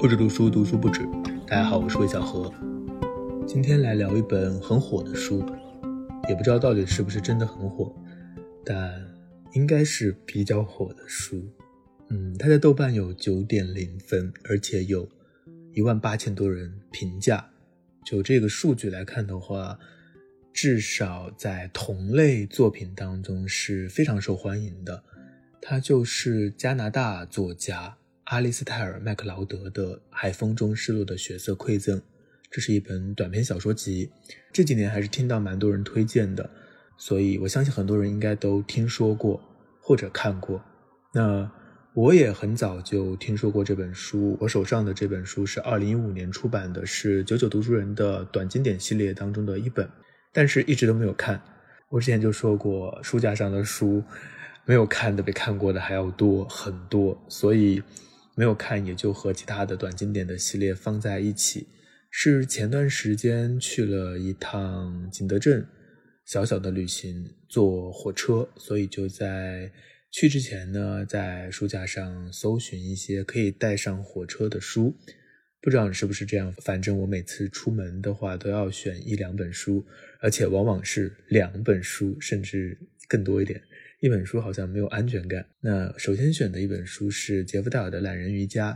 不止读书，读书不止。大家好，我是魏小河。今天来聊一本很火的书，也不知道到底是不是真的很火，但应该是比较火的书。嗯，它在豆瓣有九点零分，而且有一万八千多人评价。就这个数据来看的话，至少在同类作品当中是非常受欢迎的。它就是加拿大作家。阿利斯泰尔·麦克劳德的《海风中失落的血色馈赠》，这是一本短篇小说集。这几年还是听到蛮多人推荐的，所以我相信很多人应该都听说过或者看过。那我也很早就听说过这本书。我手上的这本书是2015年出版的，是九九读书人的短经典系列当中的一本，但是一直都没有看。我之前就说过，书架上的书没有看的比看过的还要多很多，所以。没有看，也就和其他的短经典的系列放在一起。是前段时间去了一趟景德镇，小小的旅行，坐火车，所以就在去之前呢，在书架上搜寻一些可以带上火车的书。不知道你是不是这样，反正我每次出门的话都要选一两本书，而且往往是两本书，甚至更多一点。一本书好像没有安全感。那首先选的一本书是杰夫·戴尔的《懒人瑜伽》。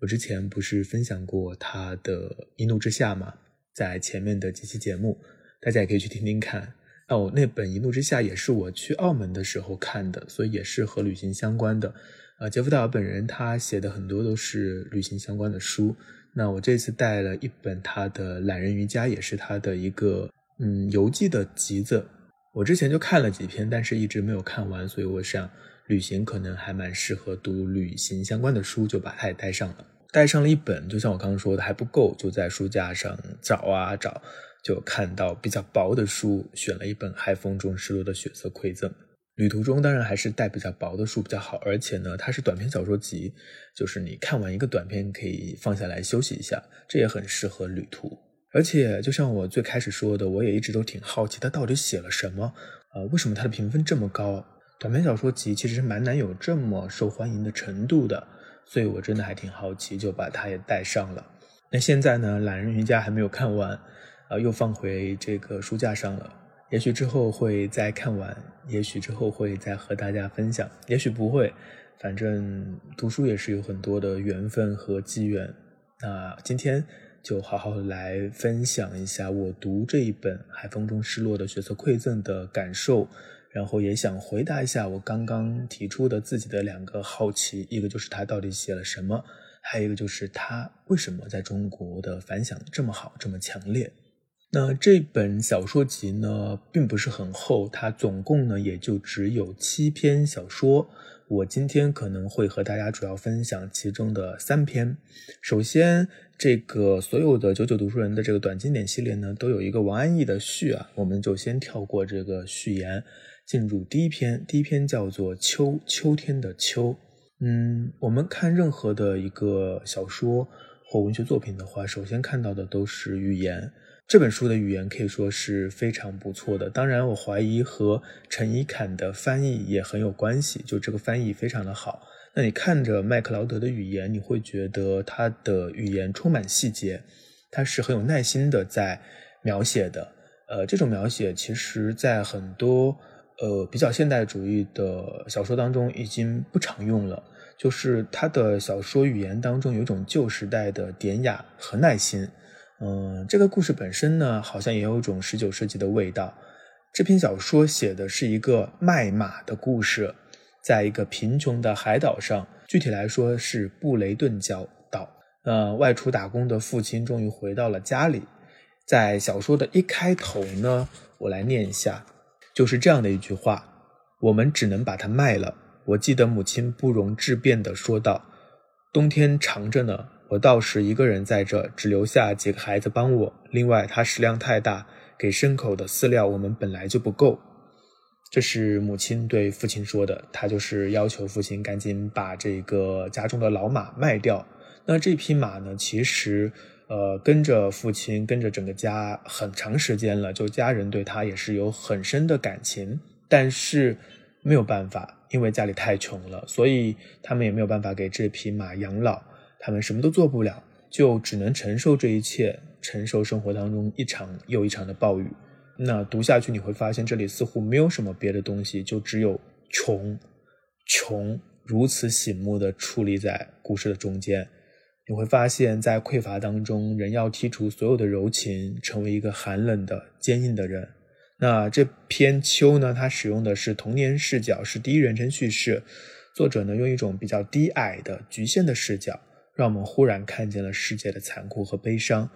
我之前不是分享过他的《一怒之下》吗？在前面的几期节目，大家也可以去听听看。那我那本《一怒之下》也是我去澳门的时候看的，所以也是和旅行相关的。呃，杰夫·戴尔本人他写的很多都是旅行相关的书。那我这次带了一本他的《懒人瑜伽》，也是他的一个嗯游记的集子。我之前就看了几篇，但是一直没有看完，所以我想旅行可能还蛮适合读旅行相关的书，就把它也带上了。带上了一本，就像我刚刚说的还不够，就在书架上找啊找，就看到比较薄的书，选了一本《海风中失落的血色馈赠》。旅途中当然还是带比较薄的书比较好，而且呢，它是短篇小说集，就是你看完一个短篇可以放下来休息一下，这也很适合旅途。而且，就像我最开始说的，我也一直都挺好奇他到底写了什么，呃，为什么他的评分这么高？短篇小说集其实是蛮难有这么受欢迎的程度的，所以我真的还挺好奇，就把它也带上了。那现在呢，懒人瑜伽还没有看完，啊，又放回这个书架上了。也许之后会再看完，也许之后会再和大家分享，也许不会。反正读书也是有很多的缘分和机缘。那今天。就好好来分享一下我读这一本《海风中失落的血色馈赠》的感受，然后也想回答一下我刚刚提出的自己的两个好奇，一个就是他到底写了什么，还有一个就是他为什么在中国的反响这么好，这么强烈。那这本小说集呢，并不是很厚，它总共呢也就只有七篇小说。我今天可能会和大家主要分享其中的三篇。首先，这个所有的九九读书人的这个短经典系列呢，都有一个王安忆的序啊，我们就先跳过这个序言，进入第一篇。第一篇叫做《秋秋天的秋》。嗯，我们看任何的一个小说或文学作品的话，首先看到的都是语言。这本书的语言可以说是非常不错的，当然我怀疑和陈一侃的翻译也很有关系，就这个翻译非常的好。那你看着麦克劳德的语言，你会觉得他的语言充满细节，他是很有耐心的在描写的。呃，这种描写其实在很多呃比较现代主义的小说当中已经不常用了，就是他的小说语言当中有一种旧时代的典雅和耐心。嗯，这个故事本身呢，好像也有种十九世纪的味道。这篇小说写的是一个卖马的故事，在一个贫穷的海岛上，具体来说是布雷顿角岛。呃，外出打工的父亲终于回到了家里。在小说的一开头呢，我来念一下，就是这样的一句话：“我们只能把它卖了。”我记得母亲不容置辩地说道：“冬天长着呢。”我到时一个人在这，只留下几个孩子帮我。另外，它食量太大，给牲口的饲料我们本来就不够。这是母亲对父亲说的，他就是要求父亲赶紧把这个家中的老马卖掉。那这匹马呢，其实呃跟着父亲，跟着整个家很长时间了，就家人对他也是有很深的感情，但是没有办法，因为家里太穷了，所以他们也没有办法给这匹马养老。他们什么都做不了，就只能承受这一切，承受生活当中一场又一场的暴雨。那读下去你会发现，这里似乎没有什么别的东西，就只有穷，穷如此醒目的矗立在故事的中间。你会发现在匮乏当中，人要剔除所有的柔情，成为一个寒冷的、坚硬的人。那这篇秋呢？它使用的是童年视角，是第一人称叙事。作者呢，用一种比较低矮的、局限的视角，让我们忽然看见了世界的残酷和悲伤。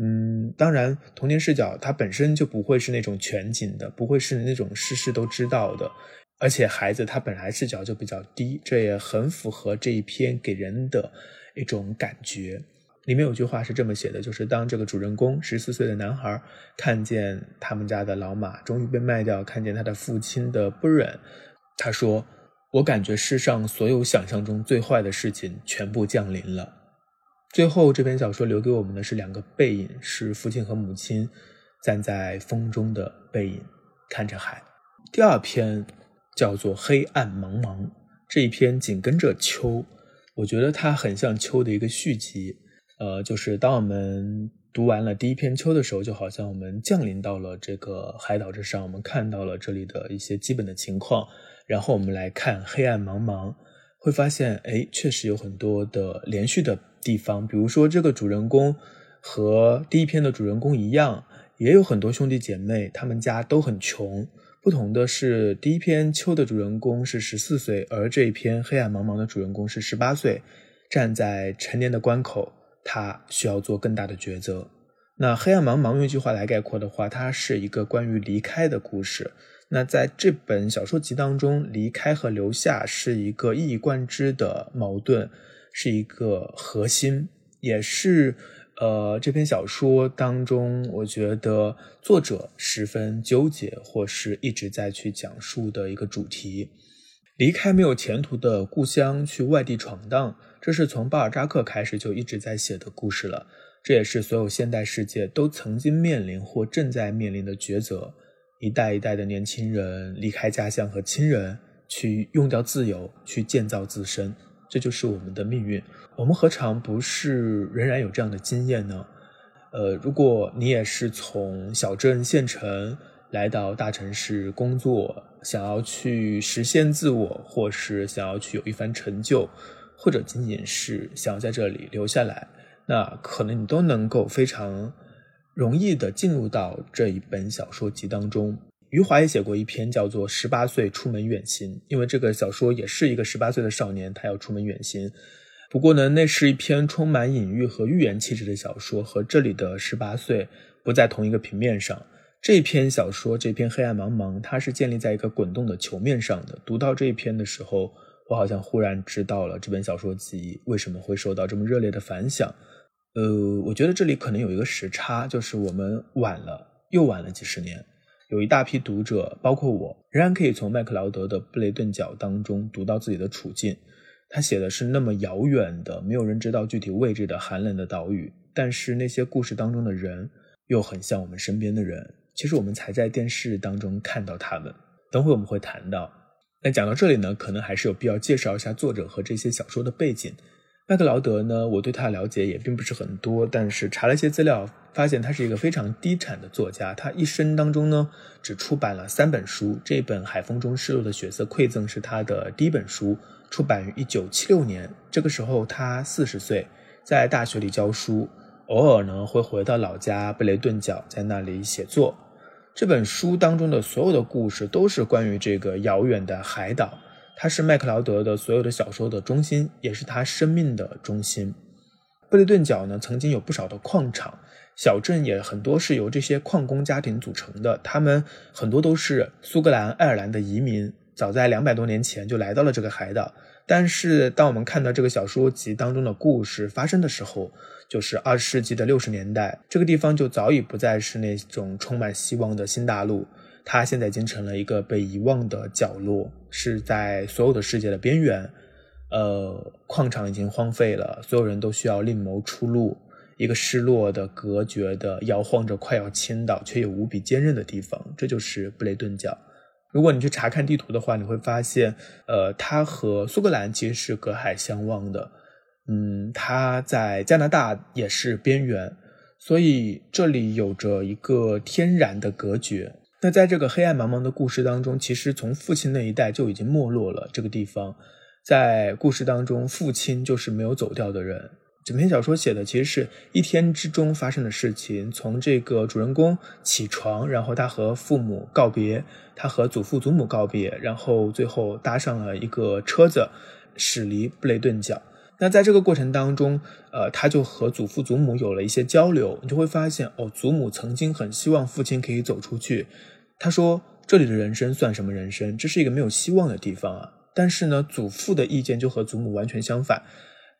嗯，当然，童年视角它本身就不会是那种全景的，不会是那种事事都知道的，而且孩子他本来视角就比较低，这也很符合这一篇给人的一种感觉。里面有句话是这么写的，就是当这个主人公十四岁的男孩看见他们家的老马终于被卖掉，看见他的父亲的不忍，他说：“我感觉世上所有想象中最坏的事情全部降临了。”最后，这篇小说留给我们的是两个背影，是父亲和母亲站在风中的背影，看着海。第二篇叫做《黑暗茫茫》，这一篇紧跟着秋，我觉得它很像秋的一个续集。呃，就是当我们读完了第一篇秋的时候，就好像我们降临到了这个海岛之上，我们看到了这里的一些基本的情况，然后我们来看《黑暗茫茫》。会发现，哎，确实有很多的连续的地方。比如说，这个主人公和第一篇的主人公一样，也有很多兄弟姐妹，他们家都很穷。不同的是，第一篇秋的主人公是十四岁，而这一篇黑暗茫茫的主人公是十八岁，站在成年的关口，他需要做更大的抉择。那黑暗茫茫用一句话来概括的话，它是一个关于离开的故事。那在这本小说集当中，离开和留下是一个一以贯之的矛盾，是一个核心，也是呃这篇小说当中，我觉得作者十分纠结或是一直在去讲述的一个主题。离开没有前途的故乡，去外地闯荡，这是从巴尔扎克开始就一直在写的故事了。这也是所有现代世界都曾经面临或正在面临的抉择。一代一代的年轻人离开家乡和亲人，去用掉自由，去建造自身，这就是我们的命运。我们何尝不是仍然有这样的经验呢？呃，如果你也是从小镇县城来到大城市工作，想要去实现自我，或是想要去有一番成就，或者仅仅是想要在这里留下来，那可能你都能够非常。容易的进入到这一本小说集当中。余华也写过一篇叫做《十八岁出门远行》，因为这个小说也是一个十八岁的少年，他要出门远行。不过呢，那是一篇充满隐喻和寓言气质的小说，和这里的十八岁不在同一个平面上。这篇小说，这篇《黑暗茫茫》，它是建立在一个滚动的球面上的。读到这一篇的时候，我好像忽然知道了这本小说集为什么会受到这么热烈的反响。呃，我觉得这里可能有一个时差，就是我们晚了，又晚了几十年。有一大批读者，包括我，仍然可以从麦克劳德的《布雷顿角》当中读到自己的处境。他写的是那么遥远的、没有人知道具体位置的寒冷的岛屿，但是那些故事当中的人又很像我们身边的人。其实我们才在电视当中看到他们。等会我们会谈到。那讲到这里呢，可能还是有必要介绍一下作者和这些小说的背景。麦克劳德呢，我对他的了解也并不是很多，但是查了一些资料，发现他是一个非常低产的作家。他一生当中呢，只出版了三本书。这本《海风中失落的血色馈赠》是他的第一本书，出版于一九七六年。这个时候他四十岁，在大学里教书，偶尔呢会回到老家布雷顿角，在那里写作。这本书当中的所有的故事都是关于这个遥远的海岛。它是麦克劳德的所有的小说的中心，也是他生命的中心。布雷顿角呢，曾经有不少的矿场，小镇也很多是由这些矿工家庭组成的。他们很多都是苏格兰、爱尔兰的移民，早在两百多年前就来到了这个海岛。但是，当我们看到这个小说集当中的故事发生的时候，就是二十世纪的六十年代，这个地方就早已不再是那种充满希望的新大陆。它现在已经成了一个被遗忘的角落，是在所有的世界的边缘。呃，矿场已经荒废了，所有人都需要另谋出路。一个失落的、隔绝的、摇晃着快要倾倒却又无比坚韧的地方，这就是布雷顿角。如果你去查看地图的话，你会发现，呃，它和苏格兰其实是隔海相望的。嗯，它在加拿大也是边缘，所以这里有着一个天然的隔绝。那在这个黑暗茫茫的故事当中，其实从父亲那一代就已经没落了这个地方。在故事当中，父亲就是没有走掉的人。整篇小说写的其实是一天之中发生的事情，从这个主人公起床，然后他和父母告别，他和祖父祖母告别，然后最后搭上了一个车子，驶离布雷顿角。那在这个过程当中，呃，他就和祖父祖母有了一些交流，你就会发现，哦，祖母曾经很希望父亲可以走出去。他说：“这里的人生算什么人生？这是一个没有希望的地方啊！”但是呢，祖父的意见就和祖母完全相反。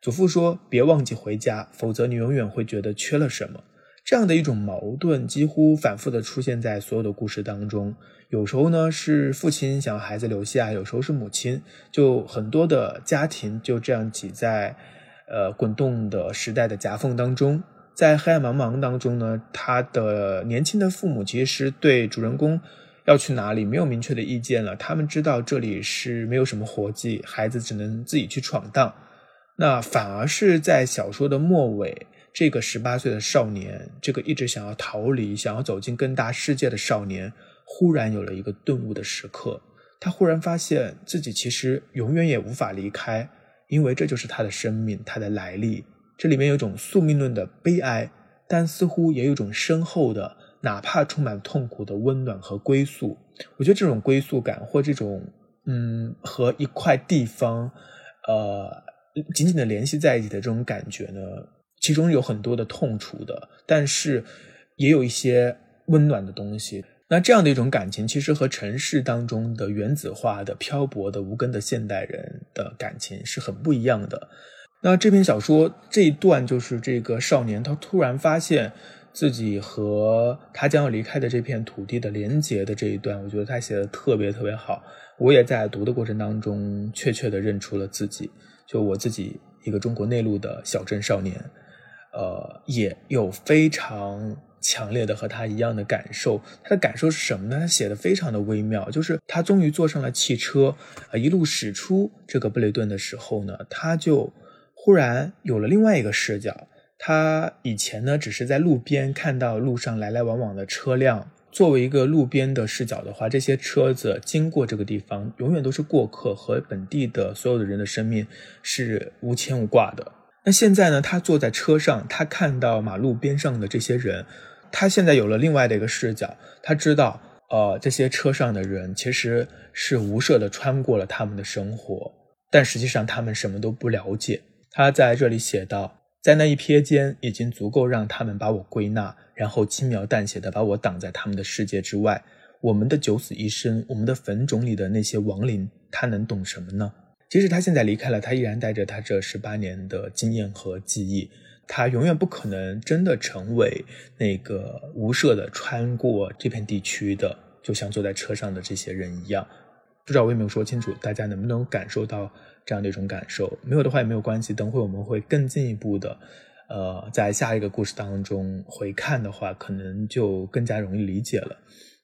祖父说：“别忘记回家，否则你永远会觉得缺了什么。”这样的一种矛盾几乎反复的出现在所有的故事当中。有时候呢是父亲想孩子留下，有时候是母亲，就很多的家庭就这样挤在呃滚动的时代的夹缝当中。在黑暗茫茫当中呢，他的年轻的父母其实对主人公要去哪里没有明确的意见了。他们知道这里是没有什么活计，孩子只能自己去闯荡。那反而是在小说的末尾。这个十八岁的少年，这个一直想要逃离、想要走进更大世界的少年，忽然有了一个顿悟的时刻。他忽然发现自己其实永远也无法离开，因为这就是他的生命，他的来历。这里面有种宿命论的悲哀，但似乎也有一种深厚的，哪怕充满痛苦的温暖和归宿。我觉得这种归宿感，或这种嗯，和一块地方，呃，紧紧的联系在一起的这种感觉呢？其中有很多的痛楚的，但是也有一些温暖的东西。那这样的一种感情，其实和城市当中的原子化的、漂泊的、无根的现代人的感情是很不一样的。那这篇小说这一段，就是这个少年他突然发现自己和他将要离开的这片土地的连结的这一段，我觉得他写的特别特别好。我也在读的过程当中，确切的认出了自己，就我自己一个中国内陆的小镇少年。呃，也有非常强烈的和他一样的感受。他的感受是什么呢？他写的非常的微妙，就是他终于坐上了汽车，呃，一路驶出这个布雷顿的时候呢，他就忽然有了另外一个视角。他以前呢，只是在路边看到路上来来往往的车辆，作为一个路边的视角的话，这些车子经过这个地方，永远都是过客，和本地的所有的人的生命是无牵无挂的。那现在呢？他坐在车上，他看到马路边上的这些人，他现在有了另外的一个视角。他知道，呃，这些车上的人其实是无赦的穿过了他们的生活，但实际上他们什么都不了解。他在这里写道：“在那一瞥间，已经足够让他们把我归纳，然后轻描淡写的把我挡在他们的世界之外。我们的九死一生，我们的坟冢里的那些亡灵，他能懂什么呢？”即使他现在离开了，他依然带着他这十八年的经验和记忆。他永远不可能真的成为那个无赦的穿过这片地区的，就像坐在车上的这些人一样。不知道我有没有说清楚，大家能不能感受到这样的一种感受？没有的话也没有关系，等会我们会更进一步的，呃，在下一个故事当中回看的话，可能就更加容易理解了。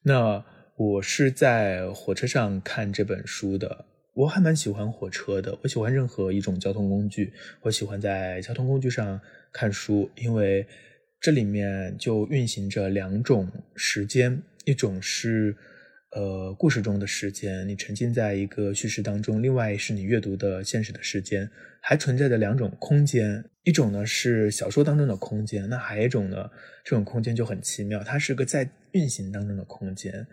那我是在火车上看这本书的。我还蛮喜欢火车的，我喜欢任何一种交通工具。我喜欢在交通工具上看书，因为这里面就运行着两种时间：一种是呃故事中的时间，你沉浸在一个叙事当中；另外是你阅读的现实的时间。还存在着两种空间，一种呢是小说当中的空间，那还有一种呢，这种空间就很奇妙，它是个在运行当中的空间。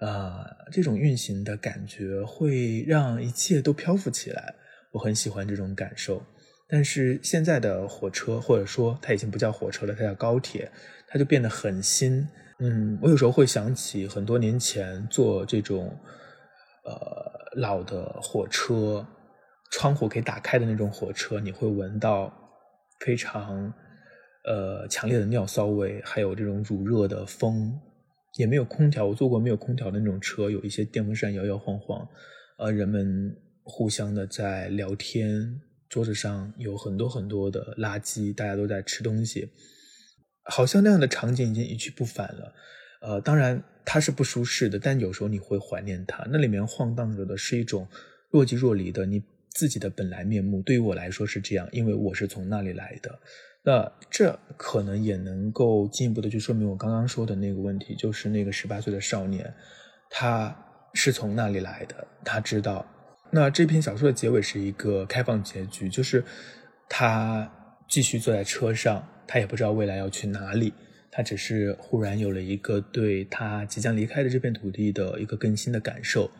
啊，这种运行的感觉会让一切都漂浮起来，我很喜欢这种感受。但是现在的火车，或者说它已经不叫火车了，它叫高铁，它就变得很新。嗯，我有时候会想起很多年前坐这种呃老的火车，窗户可以打开的那种火车，你会闻到非常呃强烈的尿骚味，还有这种乳热的风。也没有空调，我坐过没有空调的那种车，有一些电风扇摇摇晃晃，呃，人们互相的在聊天，桌子上有很多很多的垃圾，大家都在吃东西，好像那样的场景已经一去不返了。呃，当然它是不舒适的，但有时候你会怀念它。那里面晃荡着的是一种若即若离的，你自己的本来面目。对于我来说是这样，因为我是从那里来的。那这可能也能够进一步的去说明我刚刚说的那个问题，就是那个十八岁的少年，他是从那里来的，他知道。那这篇小说的结尾是一个开放结局，就是他继续坐在车上，他也不知道未来要去哪里，他只是忽然有了一个对他即将离开的这片土地的一个更新的感受。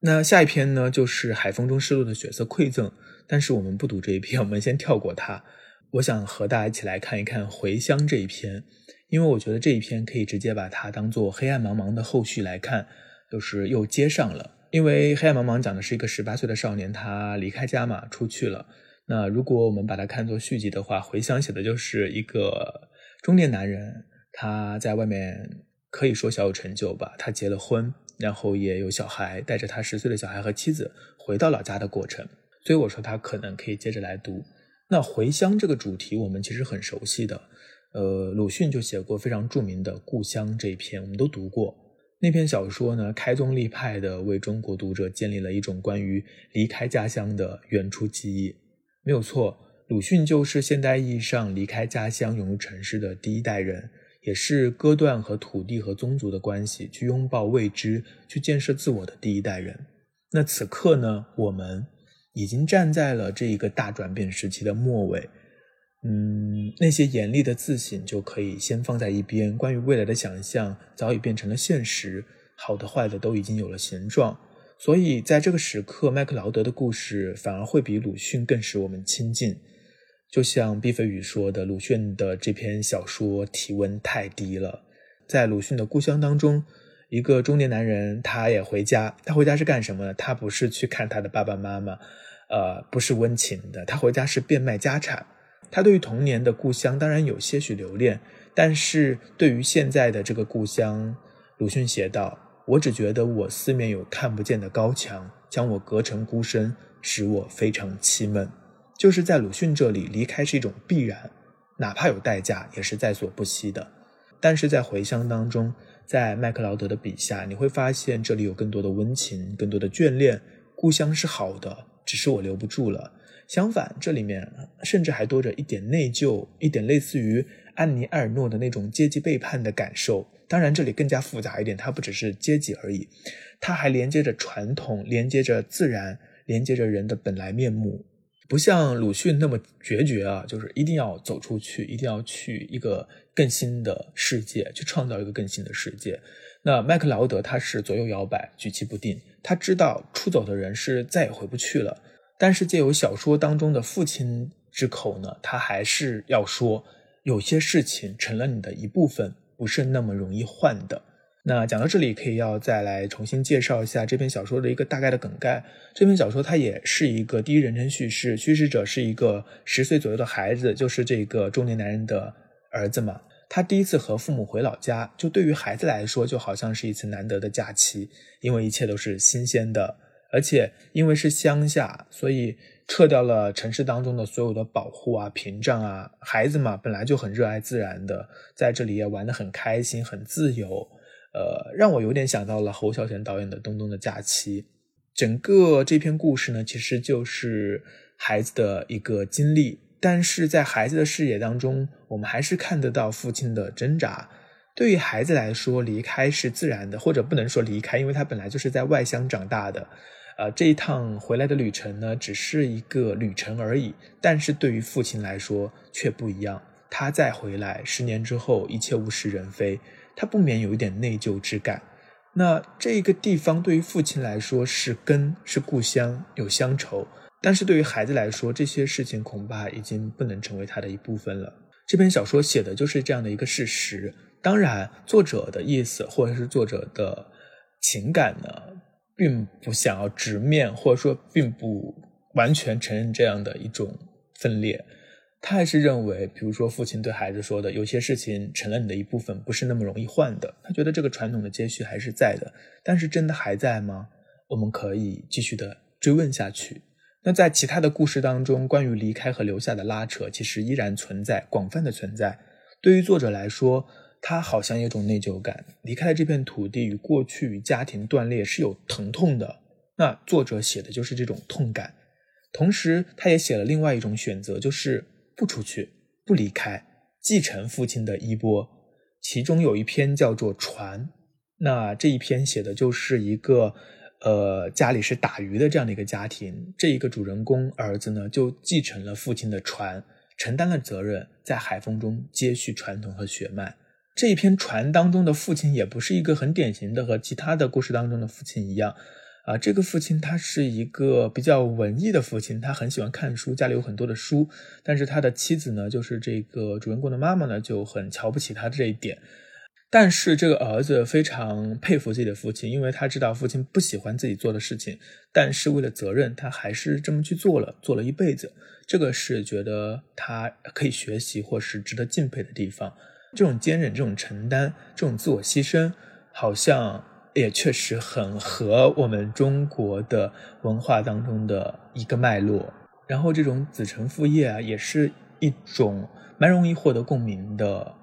那下一篇呢，就是海风中失落的血色馈赠，但是我们不读这一篇，我们先跳过它。我想和大家一起来看一看《回乡》这一篇，因为我觉得这一篇可以直接把它当做《黑暗茫茫》的后续来看，就是又接上了。因为《黑暗茫茫》讲的是一个十八岁的少年，他离开家嘛，出去了。那如果我们把它看作续集的话，《回乡》写的就是一个中年男人，他在外面可以说小有成就吧，他结了婚，然后也有小孩，带着他十岁的小孩和妻子回到老家的过程。所以我说他可能可以接着来读。那回乡这个主题，我们其实很熟悉的，呃，鲁迅就写过非常著名的《故乡》这一篇，我们都读过那篇小说呢，开宗立派的为中国读者建立了一种关于离开家乡的原初记忆。没有错，鲁迅就是现代意义上离开家乡涌入城市的第一代人，也是割断和土地和宗族的关系，去拥抱未知，去建设自我的第一代人。那此刻呢，我们。已经站在了这一个大转变时期的末尾，嗯，那些严厉的自省就可以先放在一边。关于未来的想象早已变成了现实，好的坏的都已经有了形状。所以在这个时刻，麦克劳德的故事反而会比鲁迅更使我们亲近。就像毕飞宇说的，鲁迅的这篇小说体温太低了。在鲁迅的故乡当中，一个中年男人他也回家，他回家是干什么呢？他不是去看他的爸爸妈妈。呃，不是温情的。他回家是变卖家产。他对于童年的故乡当然有些许留恋，但是对于现在的这个故乡，鲁迅写道：“我只觉得我四面有看不见的高墙，将我隔成孤身，使我非常凄闷。”就是在鲁迅这里，离开是一种必然，哪怕有代价，也是在所不惜的。但是在回乡当中，在麦克劳德的笔下，你会发现这里有更多的温情，更多的眷恋。故乡是好的。只是我留不住了。相反，这里面甚至还多着一点内疚，一点类似于安妮埃尔诺的那种阶级背叛的感受。当然，这里更加复杂一点，它不只是阶级而已，它还连接着传统，连接着自然，连接着人的本来面目。不像鲁迅那么决绝啊，就是一定要走出去，一定要去一个更新的世界，去创造一个更新的世界。那麦克劳德他是左右摇摆，举棋不定。他知道出走的人是再也回不去了，但是借由小说当中的父亲之口呢，他还是要说，有些事情成了你的一部分，不是那么容易换的。那讲到这里，可以要再来重新介绍一下这篇小说的一个大概的梗概。这篇小说它也是一个第一人称叙事，叙事者是一个十岁左右的孩子，就是这个中年男人的儿子嘛。他第一次和父母回老家，就对于孩子来说，就好像是一次难得的假期，因为一切都是新鲜的，而且因为是乡下，所以撤掉了城市当中的所有的保护啊、屏障啊。孩子嘛，本来就很热爱自然的，在这里也玩得很开心、很自由。呃，让我有点想到了侯孝贤导演的《东东的假期》。整个这篇故事呢，其实就是孩子的一个经历。但是在孩子的视野当中，我们还是看得到父亲的挣扎。对于孩子来说，离开是自然的，或者不能说离开，因为他本来就是在外乡长大的。呃，这一趟回来的旅程呢，只是一个旅程而已。但是对于父亲来说却不一样。他再回来，十年之后，一切物是人非，他不免有一点内疚之感。那这个地方对于父亲来说是根，是故乡，有乡愁。但是对于孩子来说，这些事情恐怕已经不能成为他的一部分了。这篇小说写的就是这样的一个事实。当然，作者的意思或者是作者的情感呢，并不想要直面，或者说并不完全承认这样的一种分裂。他还是认为，比如说父亲对孩子说的，有些事情成了你的一部分，不是那么容易换的。他觉得这个传统的接续还是在的。但是真的还在吗？我们可以继续的追问下去。那在其他的故事当中，关于离开和留下的拉扯，其实依然存在，广泛的存在。对于作者来说，他好像有种内疚感，离开了这片土地，与过去与家庭断裂是有疼痛的。那作者写的就是这种痛感。同时，他也写了另外一种选择，就是不出去，不离开，继承父亲的衣钵。其中有一篇叫做《船》，那这一篇写的就是一个，呃，家里是打鱼的这样的一个家庭，这一个主人公儿子呢，就继承了父亲的船，承担了责任，在海风中接续传统和血脉。这一篇《船》当中的父亲也不是一个很典型的和其他的故事当中的父亲一样。啊，这个父亲他是一个比较文艺的父亲，他很喜欢看书，家里有很多的书。但是他的妻子呢，就是这个主人公的妈妈呢，就很瞧不起他这一点。但是这个儿子非常佩服自己的父亲，因为他知道父亲不喜欢自己做的事情，但是为了责任，他还是这么去做了，做了一辈子。这个是觉得他可以学习或是值得敬佩的地方。这种坚韧、这种承担、这种自我牺牲，好像。也确实很合我们中国的文化当中的一个脉络，然后这种子承父业啊，也是一种蛮容易获得共鸣的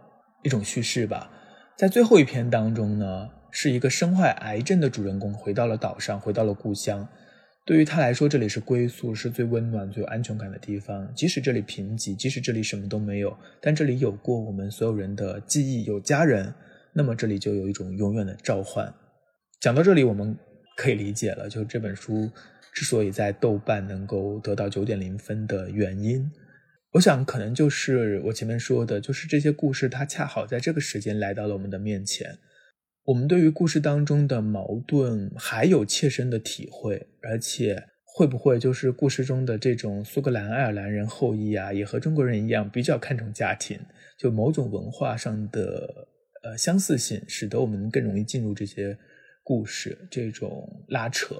一种叙事吧。在最后一篇当中呢，是一个身患癌症的主人公回到了岛上，回到了故乡。对于他来说，这里是归宿，是最温暖、最有安全感的地方。即使这里贫瘠，即使这里什么都没有，但这里有过我们所有人的记忆，有家人，那么这里就有一种永远的召唤。讲到这里，我们可以理解了，就这本书之所以在豆瓣能够得到九点零分的原因，我想可能就是我前面说的，就是这些故事它恰好在这个时间来到了我们的面前，我们对于故事当中的矛盾还有切身的体会，而且会不会就是故事中的这种苏格兰爱尔兰人后裔啊，也和中国人一样比较看重家庭，就某种文化上的呃相似性，使得我们更容易进入这些。故事这种拉扯，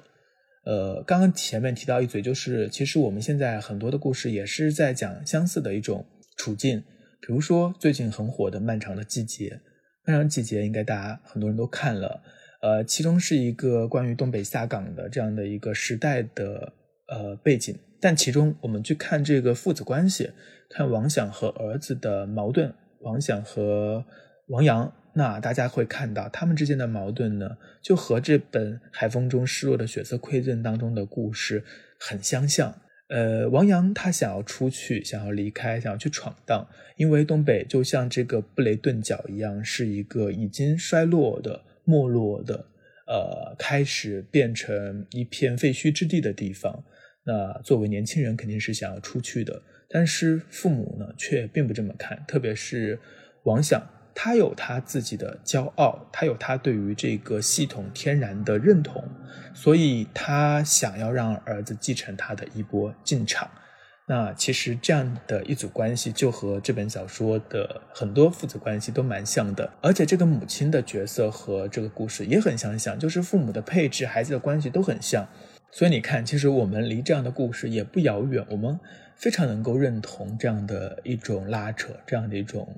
呃，刚刚前面提到一嘴，就是其实我们现在很多的故事也是在讲相似的一种处境，比如说最近很火的《漫长的季节》，《漫长季节》应该大家很多人都看了，呃，其中是一个关于东北下岗的这样的一个时代的呃背景，但其中我们去看这个父子关系，看王想和儿子的矛盾，王想和王阳。那大家会看到他们之间的矛盾呢，就和这本《海风中失落的血色馈赠》当中的故事很相像。呃，王阳他想要出去，想要离开，想要去闯荡，因为东北就像这个布雷顿角一样，是一个已经衰落的、没落的，呃，开始变成一片废墟之地的地方。那作为年轻人，肯定是想要出去的，但是父母呢，却并不这么看，特别是王想。他有他自己的骄傲，他有他对于这个系统天然的认同，所以他想要让儿子继承他的衣钵进场。那其实这样的一组关系，就和这本小说的很多父子关系都蛮像的。而且这个母亲的角色和这个故事也很相像，就是父母的配置、孩子的关系都很像。所以你看，其实我们离这样的故事也不遥远，我们非常能够认同这样的一种拉扯，这样的一种。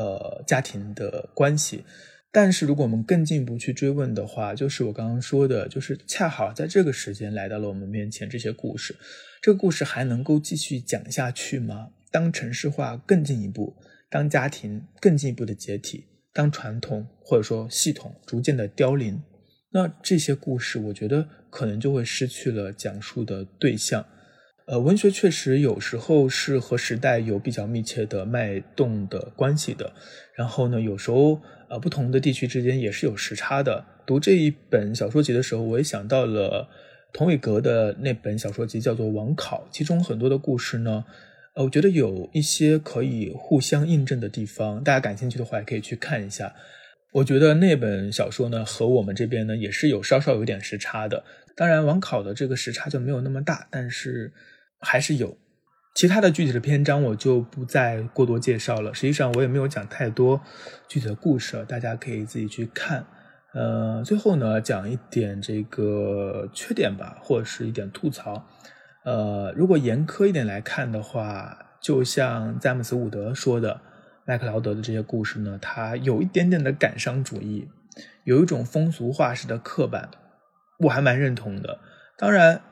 呃，家庭的关系，但是如果我们更进一步去追问的话，就是我刚刚说的，就是恰好在这个时间来到了我们面前，这些故事，这个故事还能够继续讲下去吗？当城市化更进一步，当家庭更进一步的解体，当传统或者说系统逐渐的凋零，那这些故事，我觉得可能就会失去了讲述的对象。呃，文学确实有时候是和时代有比较密切的脉动的关系的。然后呢，有时候呃，不同的地区之间也是有时差的。读这一本小说集的时候，我也想到了童伟格的那本小说集，叫做《网考》，其中很多的故事呢，呃，我觉得有一些可以互相印证的地方。大家感兴趣的话，也可以去看一下。我觉得那本小说呢，和我们这边呢，也是有稍稍有点时差的。当然，网考的这个时差就没有那么大，但是。还是有其他的具体的篇章，我就不再过多介绍了。实际上，我也没有讲太多具体的故事，大家可以自己去看。呃，最后呢，讲一点这个缺点吧，或者是一点吐槽。呃，如果严苛一点来看的话，就像詹姆斯·伍德说的，麦克劳德的这些故事呢，他有一点点的感伤主义，有一种风俗化式的刻板，我还蛮认同的。当然。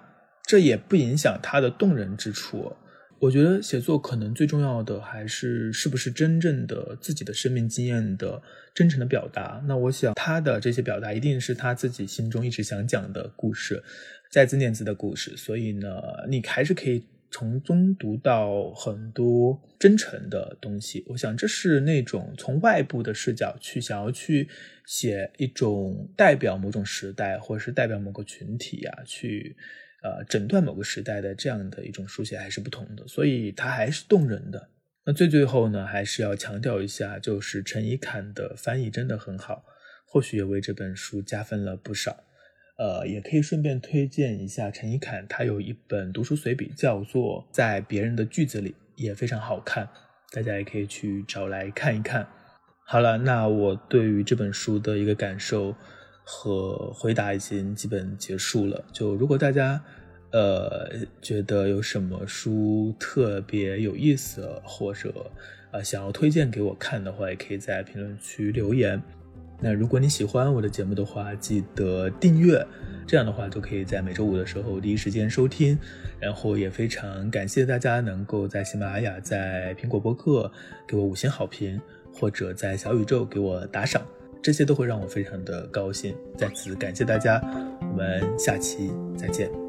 这也不影响它的动人之处。我觉得写作可能最重要的还是是不是真正的自己的生命经验的真诚的表达。那我想他的这些表达一定是他自己心中一直想讲的故事，在字念字的故事。所以呢，你还是可以从中读到很多真诚的东西。我想这是那种从外部的视角去想要去写一种代表某种时代或者是代表某个群体呀去。呃，诊断某个时代的这样的一种书写还是不同的，所以它还是动人的。那最最后呢，还是要强调一下，就是陈以侃的翻译真的很好，或许也为这本书加分了不少。呃，也可以顺便推荐一下陈以侃，他有一本读书随笔，叫做《在别人的句子里》，也非常好看，大家也可以去找来看一看。好了，那我对于这本书的一个感受。和回答已经基本结束了。就如果大家，呃，觉得有什么书特别有意思，或者呃想要推荐给我看的话，也可以在评论区留言。那如果你喜欢我的节目的话，记得订阅，这样的话就可以在每周五的时候第一时间收听。然后也非常感谢大家能够在喜马拉雅、在苹果播客给我五星好评，或者在小宇宙给我打赏。这些都会让我非常的高兴，在此感谢大家，我们下期再见。